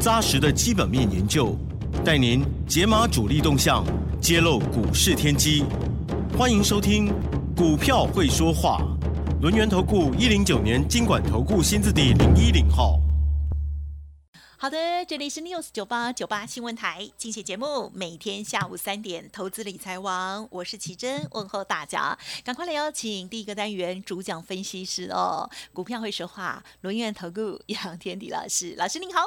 扎实的基本面研究，带您解码主力动向，揭露股市天机。欢迎收听《股票会说话》，轮源投顾一零九年经管投顾新字第零一零号。好的，这里是 News 九八九八新闻台，精选节目，每天下午三点，投资理财王，我是奇珍，问候大家，赶快来邀请第一个单元主讲分析师哦，股票会说话，轮源投顾杨天迪老师，老师您好。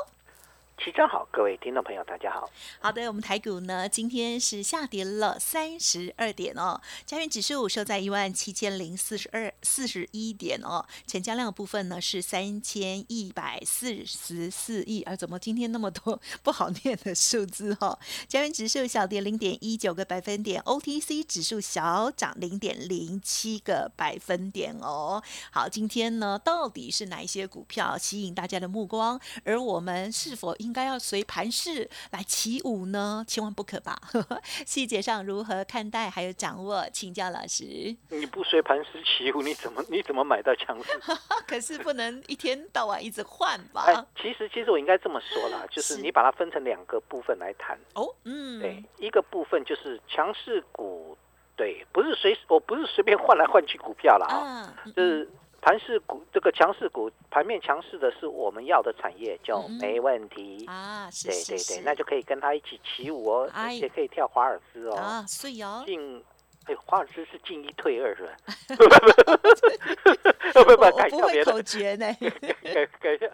齐正好，各位听众朋友，大家好。好的，我们台股呢，今天是下跌了三十二点哦，加元指数收在一万七千零四十二四十一点哦，成交量部分呢是三千一百四十四亿，而怎么今天那么多不好念的数字哦？加元指数小跌零点一九个百分点，OTC 指数小涨零点零七个百分点哦。好，今天呢，到底是哪一些股票吸引大家的目光？而我们是否应该要随盘势来起舞呢？千万不可吧！细节上如何看待还有掌握，请教老师。你不随盘势起舞，你怎么你怎么买到强势？可是不能一天到晚一直换吧？哎，其实其实我应该这么说啦，就是你把它分成两个部分来谈。哦，嗯，对，一个部分就是强势股，对，不是随我不是随便换来换去股票了啊，就是。盘势股这个强势股，盘面强势的是我们要的产业，就没问题啊。对对对，那就可以跟他一起起舞哦，而且可以跳华尔兹哦。啊，所以哦，进哎，华尔兹是进一退二是吧？不不不，改跳别的口诀呢？改改一下，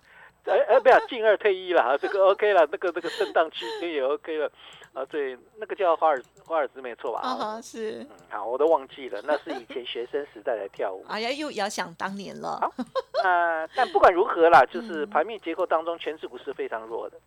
哎哎，不要进二退一了，这个 OK 了，那个那个震荡区间也 OK 了。啊，对，那个叫华尔华尔兹没错吧？啊，是。嗯，好，我都忘记了，那是以前学生时代的跳舞。哎呀，又遥想当年了。好，那但不管如何啦，就是盘面结构当中，全指股是非常弱的。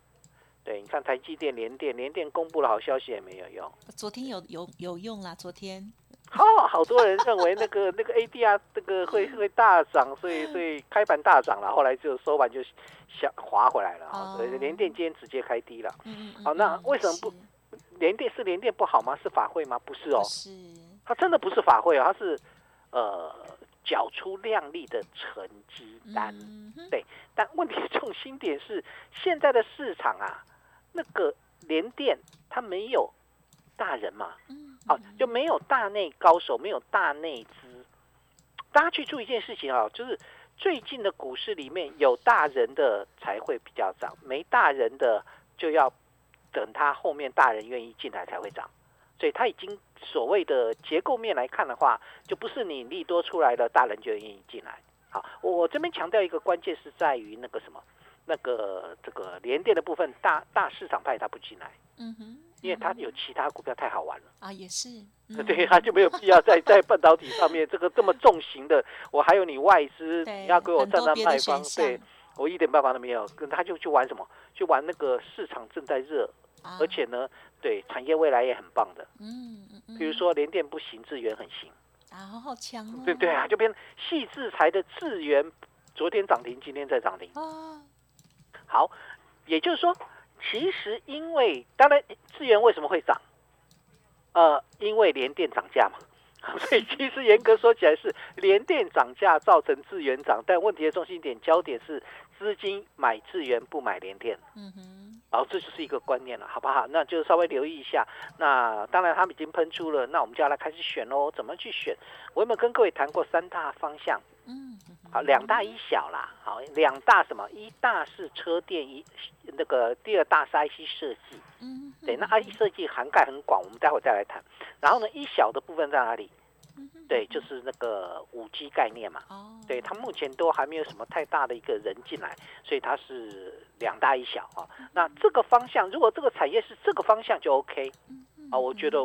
对，你看台积电、联电，联电公布了好消息也没有用。昨天有有有用啦，昨天。好，好多人认为那个那个 ADR 这个会会大涨，所以所以开盘大涨了，后来就收盘就下滑回来了啊。所以联电今天直接开低了。嗯嗯。好，那为什么不？联电是联电不好吗？是法会吗？不是哦，是它真的不是法会哦，它是呃缴出亮丽的成绩单。对，但问题重心点是现在的市场啊，那个联电它没有大人嘛，好就没有大内高手，没有大内资。大家去注意一件事情啊，就是最近的股市里面有大人的才会比较涨，没大人的就要。等它后面大人愿意进来才会涨，所以它已经所谓的结构面来看的话，就不是你利多出来的大人就愿意进来。好，我我这边强调一个关键是在于那个什么，那个这个连电的部分，大大市场派他不进来，嗯哼，因为他有其他股票太好玩了啊，也是，对，他就没有必要在在半导体上面这个这么重型的，我还有你外资你要给我站在卖方，对我一点办法都没有，跟他就去玩什么，去玩那个市场正在热。而且呢，对产业未来也很棒的，嗯，比如说联电不行，智源很行，啊，好强哦，对对啊，就变细制裁的智源，昨天涨停，今天在涨停，哦，好，也就是说，其实因为当然智源为什么会涨，呃，因为联电涨价嘛，所以 其实严格说起来是联电涨价造成智源涨，但问题的中心点焦点是资金买智源不买联电，嗯哼。好，这就是一个观念了，好不好？那就稍微留意一下。那当然，他们已经喷出了，那我们就要来开始选喽。怎么去选？我有没有跟各位谈过三大方向？嗯，好，两大一小啦。好，两大什么？一大是车电，一那个第二大是 IC 设计。嗯，对，那 IC 设计涵盖很广，我们待会再来谈。然后呢，一小的部分在哪里？对，就是那个五 G 概念嘛。哦，对，它目前都还没有什么太大的一个人进来，所以它是两大一小啊。那这个方向，如果这个产业是这个方向就 OK 啊，我觉得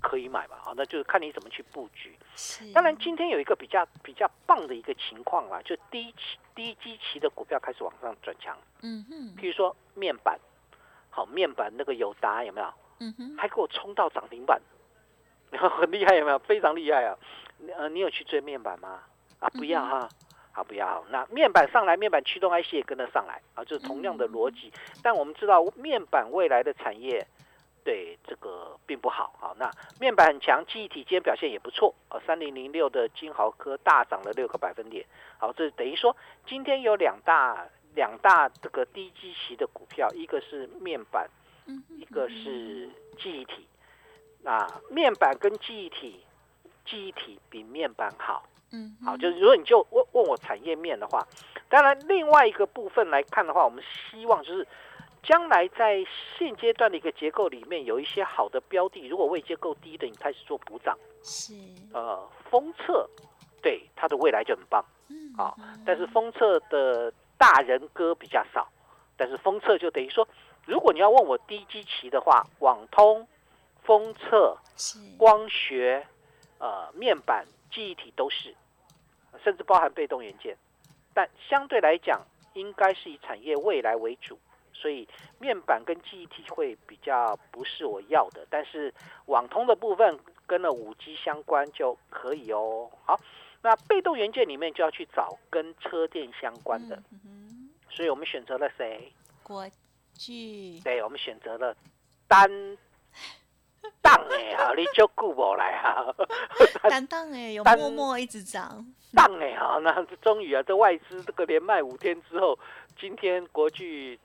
可以买吧。啊，那就是看你怎么去布局。是，当然，今天有一个比较比较棒的一个情况啦，就低期低基期的股票开始往上转强，嗯哼，譬如说面板，好，面板那个友达有没有？嗯哼，还给我冲到涨停板，很厉害有没有？非常厉害啊！呃，你有去追面板吗？啊，不要哈，好不要。那面板上来，面板驱动 IC 也跟着上来啊，就是同样的逻辑。但我们知道面板未来的产业。对这个并不好，好，那面板很强，记忆体今天表现也不错，啊，三零零六的金豪科大涨了六个百分点，好，这等于说今天有两大两大这个低基期的股票，一个是面板，一个是记忆体，那面板跟记忆体，记忆体比面板好，嗯，好，就是如果你就问问我产业面的话，当然另外一个部分来看的话，我们希望就是。将来在现阶段的一个结构里面，有一些好的标的，如果位阶够低的，你开始做补涨，是。呃封测，对它的未来就很棒，嗯啊，但是封测的大人哥比较少，但是封测就等于说，如果你要问我低基期的话，网通、封测、光学、呃面板、记忆体都是，甚至包含被动元件，但相对来讲，应该是以产业未来为主。所以面板跟记忆体会比较不是我要的，但是网通的部分跟了五 G 相关就可以哦。好，那被动元件里面就要去找跟车电相关的，所以我们选择了谁？国巨。对，我们选择了单档哎，好，你就顾不来哈。单档哎，有默默一直涨。档哎，好，那终于啊，这外资这个连卖五天之后，今天国巨。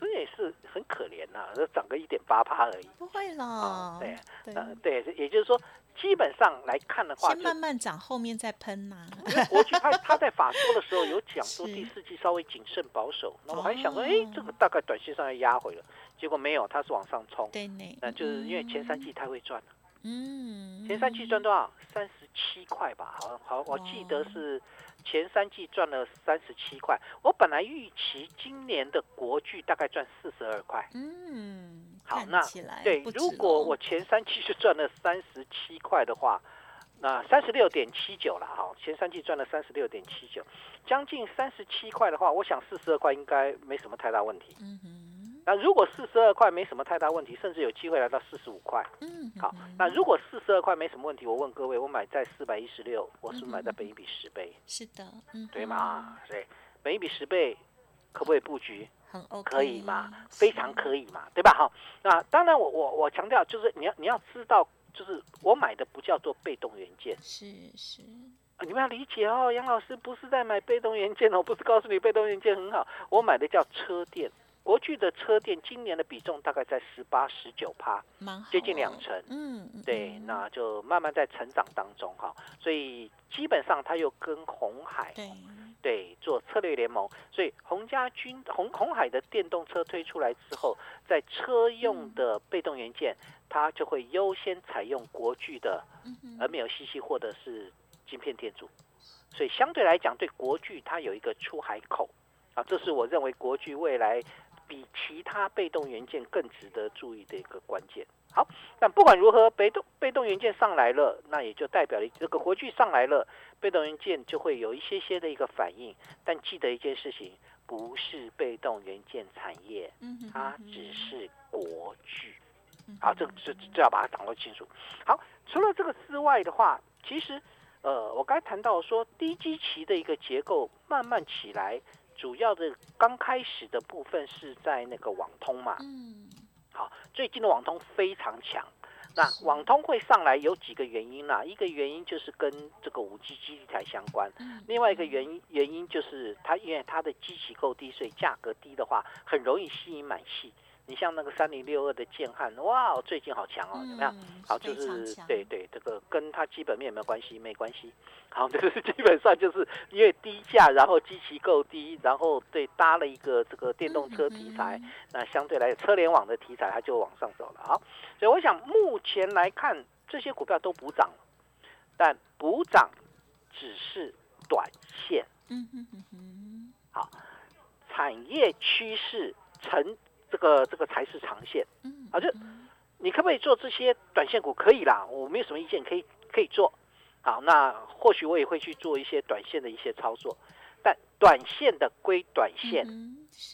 这也是很可怜呐，这涨个一点八趴而已。不会啦，对，嗯，对，也就是说，基本上来看的话，先慢慢涨，后面再喷呐。国巨他他在法说的时候有讲说 第四季稍微谨慎保守，那我还想说，哎，这个大概短线上要压回了，结果没有，它是往上冲。对那就是因为前三季太会赚了。嗯，前三季赚多少？三十七块吧，好，好，我记得是。前三季赚了三十七块，我本来预期今年的国剧大概赚四十二块。嗯，好，那对，如果我前三季是赚了三十七块的话，那三十六点七九了哈。前三季赚了三十六点七九，将近三十七块的话，我想四十二块应该没什么太大问题。嗯哼。那如果四十二块没什么太大问题，甚至有机会来到四十五块。嗯，好。那如果四十二块没什么问题，我问各位，我买在四百一十六，我是买在本一比十倍。是的，嗯，对吗？对，本一比十倍，可不可以布局？很 OK，可以嘛？非常可以嘛？对吧？好，那当然，我我我强调就是你要你要知道，就是我买的不叫做被动元件。是是，你们要理解哦，杨老师不是在买被动元件哦，不是告诉你被动元件很好，我买的叫车电。国巨的车电今年的比重大概在十八、十九趴，接近两成。嗯，对，那就慢慢在成长当中哈。所以基本上它又跟红海对对做策略联盟，所以洪家军红红海的电动车推出来之后，在车用的被动元件，它就会优先采用国巨的，而没有西西或者是晶片电阻。所以相对来讲，对国巨它有一个出海口啊，这是我认为国巨未来。比其他被动元件更值得注意的一个关键。好，但不管如何，被动被动元件上来了，那也就代表了这个国巨上来了，被动元件就会有一些些的一个反应。但记得一件事情，不是被动元件产业，它只是国具。好，这个这这要把它掌握清楚。好，除了这个之外的话，其实呃，我刚才谈到说低基期的一个结构慢慢起来。主要的刚开始的部分是在那个网通嘛，嗯，好，最近的网通非常强。那网通会上来有几个原因啦，一个原因就是跟这个五 G 基地台相关，另外一个原因原因就是它因为它的机器够低，所以价格低的话，很容易吸引买气。你像那个三零六二的建汉，哇，最近好强哦，怎么样？好，就是对对，这个跟它基本面有没有关系？没关系。好，这个是基本上就是因为低价，然后机器够低，然后对搭了一个这个电动车题材，那相对来车联网的题材它就往上走了。好，所以我想目前来看，这些股票都补涨，但补涨只是短线。嗯哼哼哼。好，产业趋势成。这个这个才是长线，啊，就你可不可以做这些短线股？可以啦，我没有什么意见，可以可以做。好，那或许我也会去做一些短线的一些操作，但短线的归短线，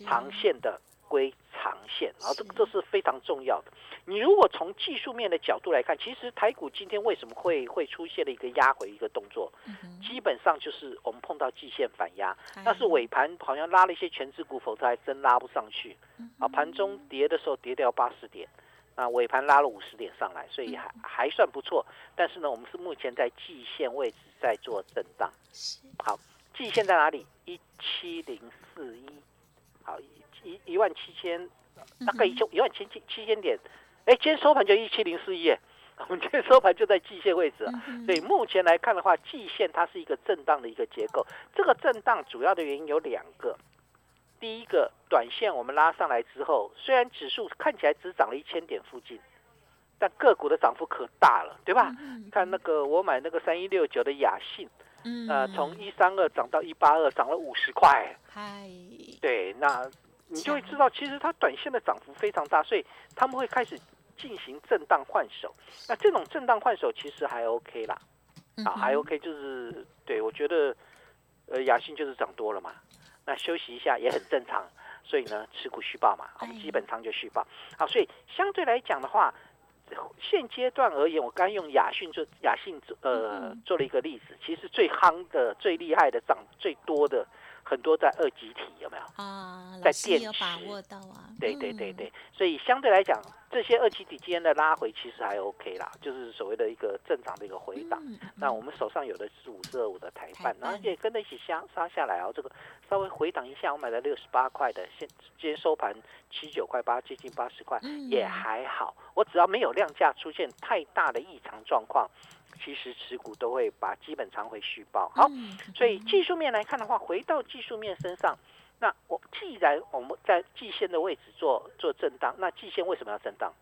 长线的。归长线，然后这个这是非常重要的。你如果从技术面的角度来看，其实台股今天为什么会会出现了一个压回一个动作？基本上就是我们碰到季线反压，但是尾盘好像拉了一些全资股，否则还真拉不上去。啊，盘中跌的时候跌掉八十点，啊，尾盘拉了五十点上来，所以还还算不错。但是呢，我们是目前在季线位置在做震荡。好，季线在哪里？一七零四一。好。一一万七千，大概一千一万七千七千点，哎，今天收盘就一七零四一，我们今天收盘就在季线位置，所以目前来看的话，季线它是一个震荡的一个结构。这个震荡主要的原因有两个，第一个，短线我们拉上来之后，虽然指数看起来只涨了一千点附近，但个股的涨幅可大了，对吧？看那个我买那个三一六九的雅信，呃，从一三二涨到一八二，涨了五十块，嗨，对，那。你就会知道，其实它短线的涨幅非常大，所以他们会开始进行震荡换手。那这种震荡换手其实还 OK 啦，啊，还 OK，就是对我觉得，呃，雅信就是涨多了嘛，那休息一下也很正常。所以呢，持股续报嘛，我们基本上就续报。好，所以相对来讲的话，现阶段而言，我刚用雅讯做雅信做呃做了一个例子，其实最夯的、最厉害的、涨最多的。很多在二级体有没有啊？在电池把握到啊？对对对对，所以相对来讲，这些二级体今天的拉回其实还 OK 啦，就是所谓的一个正常的一个回档。那我们手上有的是五四二五的台半，然后也跟着一起下杀下来啊，这个稍微回档一下，我买了六十八块的，现今天收盘七九块八，接近八十块，也还好。我只要没有量价出现太大的异常状况。其实持股都会把基本仓会续报。好，所以技术面来看的话，回到技术面身上，那我既然我们在季线的位置做做震荡，那季线为什么要震荡？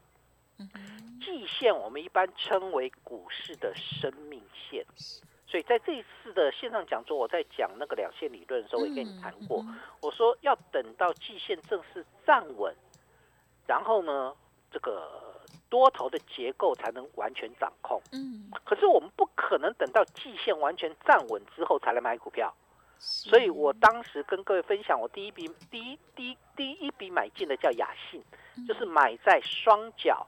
季线我们一般称为股市的生命线，所以在这一次的线上讲座，我在讲那个两线理论的时候，我也跟你谈过，我说要等到季线正式站稳，然后呢，这个。多头的结构才能完全掌控。嗯，可是我们不可能等到季线完全站稳之后才来买股票。所以我当时跟各位分享，我第一笔第一第一第一笔买进的叫雅信，就是买在双脚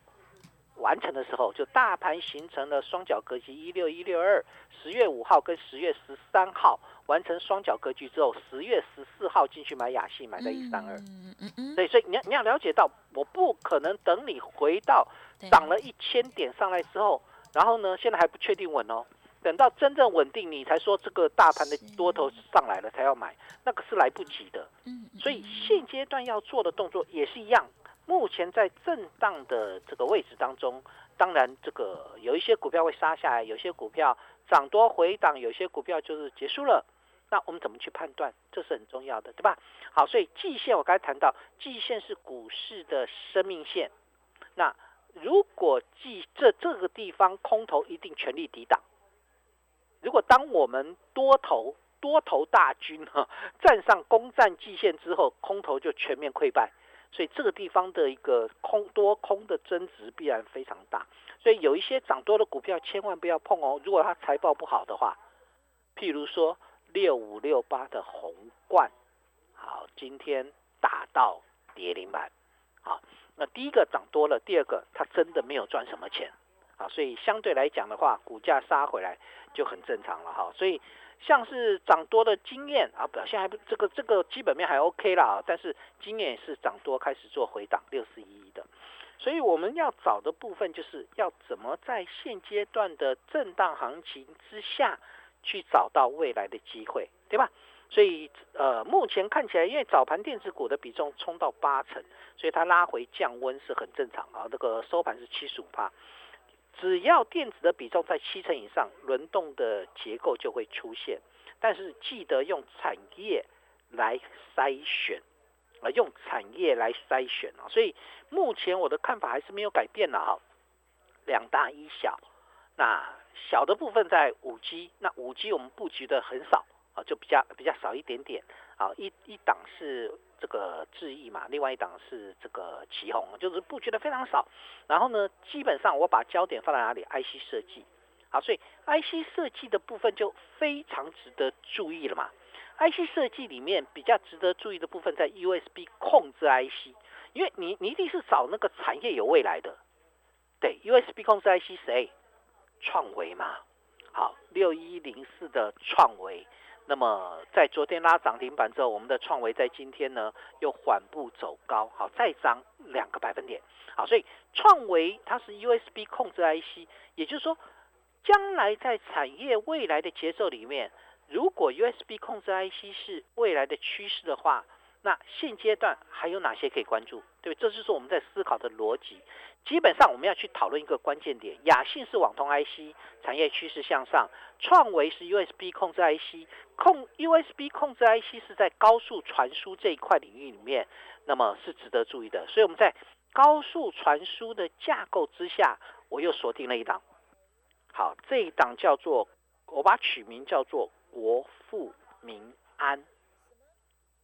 完成的时候，就大盘形成了双脚格局一六一六二，十月五号跟十月十三号完成双脚格局之后，十月十四号进去买雅信，买在一三二。嗯嗯嗯。所以所以你要你要了解到，我不可能等你回到。涨了一千点上来之后，然后呢，现在还不确定稳哦。等到真正稳定，你才说这个大盘的多头上来了才要买，那个是来不及的。嗯，所以现阶段要做的动作也是一样。目前在震荡的这个位置当中，当然这个有一些股票会杀下来，有些股票涨多回档，有些股票就是结束了。那我们怎么去判断？这是很重要的，对吧？好，所以季线我刚才谈到，季线是股市的生命线。那如果记这这个地方空头一定全力抵挡。如果当我们多头多头大军哈站上攻占季线之后，空头就全面溃败，所以这个地方的一个空多空的增值必然非常大。所以有一些涨多的股票千万不要碰哦。如果它财报不好的话，譬如说六五六八的红冠，好，今天打到跌停板，啊。那第一个涨多了，第二个它真的没有赚什么钱，啊，所以相对来讲的话，股价杀回来就很正常了哈。所以像是涨多的经验啊，表现还不这个这个基本面还 OK 啦，但是经验是涨多开始做回档六四一的，所以我们要找的部分就是要怎么在现阶段的震荡行情之下去找到未来的机会，对吧？所以，呃，目前看起来，因为早盘电子股的比重冲到八成，所以它拉回降温是很正常啊。这个收盘是七十五帕，只要电子的比重在七成以上，轮动的结构就会出现。但是记得用产业来筛选，啊，用产业来筛选啊。所以目前我的看法还是没有改变了哈，两大一小。那小的部分在五 G，那五 G 我们布局的很少。啊，就比较比较少一点点好，一一档是这个智毅嘛，另外一档是这个旗宏，就是布局的非常少。然后呢，基本上我把焦点放在哪里？IC 设计。好，所以 IC 设计的部分就非常值得注意了嘛。IC 设计里面比较值得注意的部分在 USB 控制 IC，因为你你一定是找那个产业有未来的。对，USB 控制 IC 谁？创维嘛。好，六一零四的创维，那么在昨天拉涨停板之后，我们的创维在今天呢又缓步走高，好，再涨两个百分点。好，所以创维它是 USB 控制 IC，也就是说，将来在产业未来的节奏里面，如果 USB 控制 IC 是未来的趋势的话，那现阶段还有哪些可以关注？对，这就是我们在思考的逻辑。基本上我们要去讨论一个关键点：雅信是网通 IC 产业趋势向上，创维是 USB 控制 IC 控 USB 控制 IC 是在高速传输这一块领域里面，那么是值得注意的。所以我们在高速传输的架构之下，我又锁定了一档。好，这一档叫做我把取名叫做国富民安，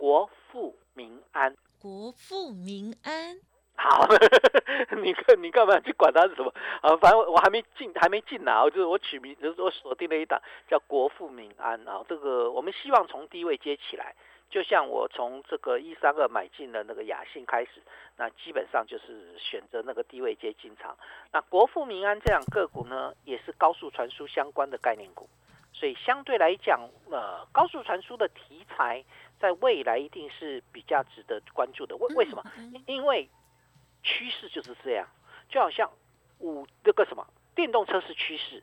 国富民安，国富民安。好，你看你干嘛去管它是什么啊？反正我还没进，还没进来，就是我取名，就是我锁定了一档叫国富民安啊。这个我们希望从低位接起来，就像我从这个一三二买进了那个雅信开始，那基本上就是选择那个低位接进场。那国富民安这样个股呢，也是高速传输相关的概念股，所以相对来讲，呃，高速传输的题材在未来一定是比较值得关注的。为为什么？因为趋势就是这样，就好像五那个什么电动车是趋势，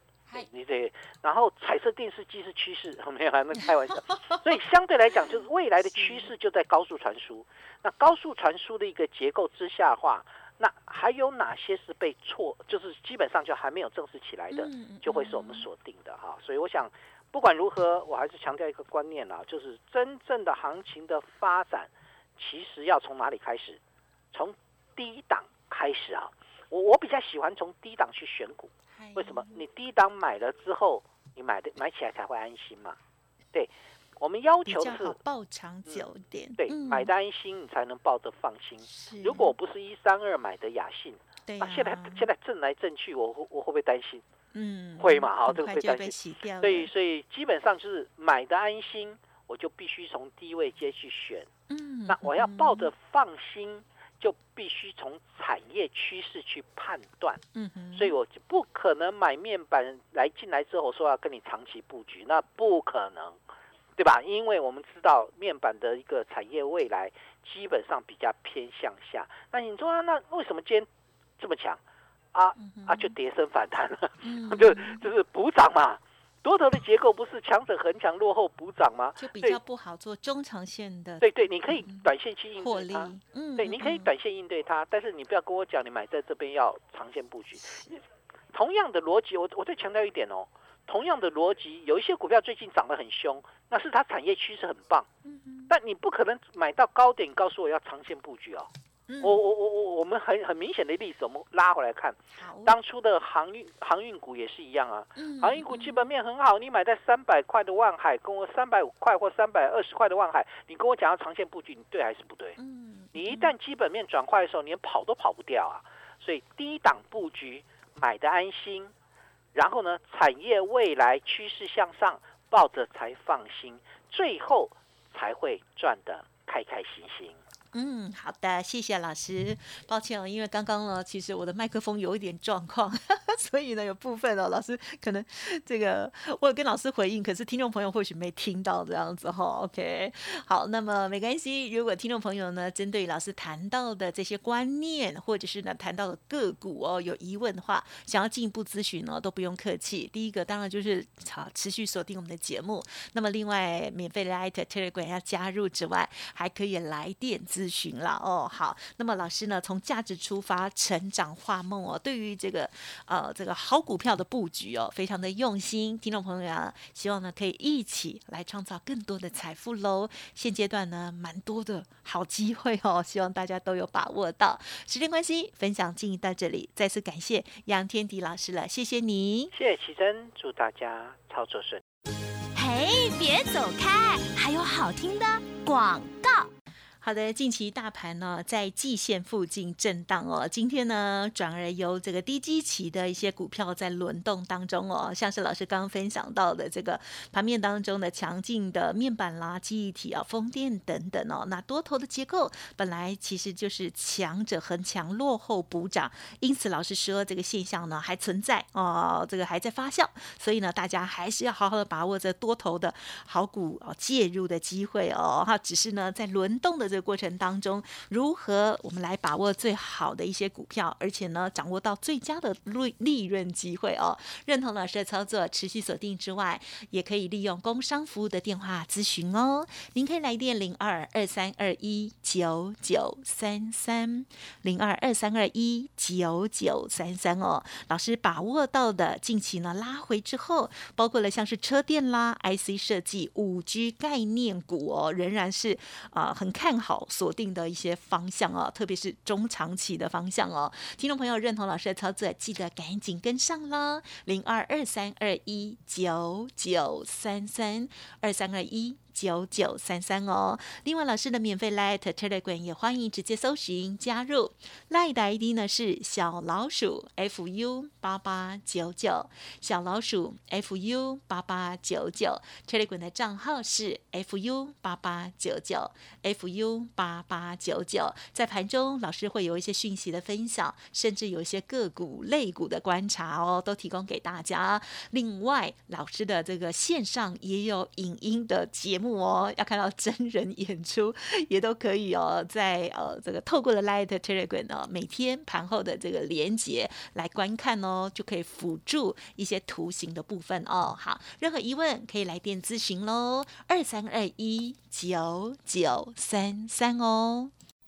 你这然后彩色电视机是趋势，没有还没开玩笑。所以相对来讲，就是未来的趋势就在高速传输。那高速传输的一个结构之下的话，那还有哪些是被错？就是基本上就还没有正式起来的，就会是我们锁定的哈。所以我想，不管如何，我还是强调一个观念啦，就是真正的行情的发展，其实要从哪里开始？从低档开始啊，我我比较喜欢从低档去选股，为什么？你低档买了之后，你买的买起来才会安心嘛。对，我们要求是报长久点，对，买的安心，你才能抱得放心。如果不是一三二买的雅信，那现在现在震来震去，我我会不会担心？嗯，会嘛？好，这个会担心。所以所以基本上就是买的安心，我就必须从低位接去选。嗯，那我要抱着放心。就必须从产业趋势去判断，嗯哼，所以我就不可能买面板来进来之后说要跟你长期布局，那不可能，对吧？因为我们知道面板的一个产业未来基本上比较偏向下。那你说那为什么今天这么强啊啊就跌升反弹了，就就是补涨嘛。多头的结构不是强者恒强，落后补涨吗？就比较不好做中长线的。对对，你可以短线去应对它。嗯，对，你可以短线应对它，但是你不要跟我讲你买在这边要长线布局。同样的逻辑，我我再强调一点哦，同样的逻辑，有一些股票最近涨得很凶，那是它产业趋势很棒。嗯但你不可能买到高点，告诉我要长线布局哦。我我我我我们很很明显的例子，我们拉回来看，当初的航运航运股也是一样啊。航运股基本面很好，你买在三百块的万海，跟我三百五块或三百二十块的万海，你跟我讲要长线布局，你对还是不对？你一旦基本面转坏的时候，你连跑都跑不掉啊。所以低档布局买的安心，然后呢，产业未来趋势向上，抱着才放心，最后才会赚得开开心心。嗯，好的，谢谢老师。抱歉哦，因为刚刚呢，其实我的麦克风有一点状况，所以呢，有部分哦，老师可能这个我有跟老师回应，可是听众朋友或许没听到这样子哈。OK，好，那么没关系。如果听众朋友呢，针对老师谈到的这些观念，或者是呢谈到的个股哦，有疑问的话，想要进一步咨询呢，都不用客气。第一个当然就是好持续锁定我们的节目。那么另外，免费的 Telegram 要加入之外，还可以来电询了哦，好，那么老师呢，从价值出发，成长化梦哦，对于这个呃这个好股票的布局哦，非常的用心。听众朋友啊，希望呢可以一起来创造更多的财富喽。现阶段呢，蛮多的好机会哦，希望大家都有把握到。时间关系，分享进行到这里，再次感谢杨天迪老师了，谢谢你，谢谢奇珍，祝大家操作顺。嘿，别走开，还有好听的广告。好的，近期大盘呢在季线附近震荡哦。今天呢，转而由这个低基期的一些股票在轮动当中哦，像是老师刚刚分享到的这个盘面当中的强劲的面板啦、记忆体啊、风电等等哦。那多头的结构本来其实就是强者恒强，落后补涨，因此老师说这个现象呢还存在哦，这个还在发酵，所以呢，大家还是要好好的把握这多头的好股哦介入的机会哦哈。只是呢，在轮动的。这个过程当中，如何我们来把握最好的一些股票，而且呢，掌握到最佳的利利润机会哦？认同老师的操作，持续锁定之外，也可以利用工商服务的电话咨询哦。您可以来电零二二三二一九九三三零二二三二一九九三三哦。老师把握到的近期呢拉回之后，包括了像是车电啦、IC 设计、五 G 概念股哦，仍然是啊很看。好锁定的一些方向哦，特别是中长期的方向哦。听众朋友认同老师的操作，记得赶紧跟上啦！零二二三二一九九三三二三二一。九九三三哦，另外老师的免费 Light Telegram 也欢迎直接搜寻加入，Light 的 ID 呢是小老鼠 fu 八八九九，小老鼠 fu 八八九九，Telegram 的账号是 fu 八八九九。Fu 八八九九，在盘中老师会有一些讯息的分享，甚至有一些个股类股的观察哦，都提供给大家。另外老师的这个线上也有影音的节目。哦，要看到真人演出也都可以哦，在呃这个透过了 Light Telegram 呢，每天盘后的这个连接来观看哦，就可以辅助一些图形的部分哦。好，任何疑问可以来电咨询喽，二三二一九九三三哦。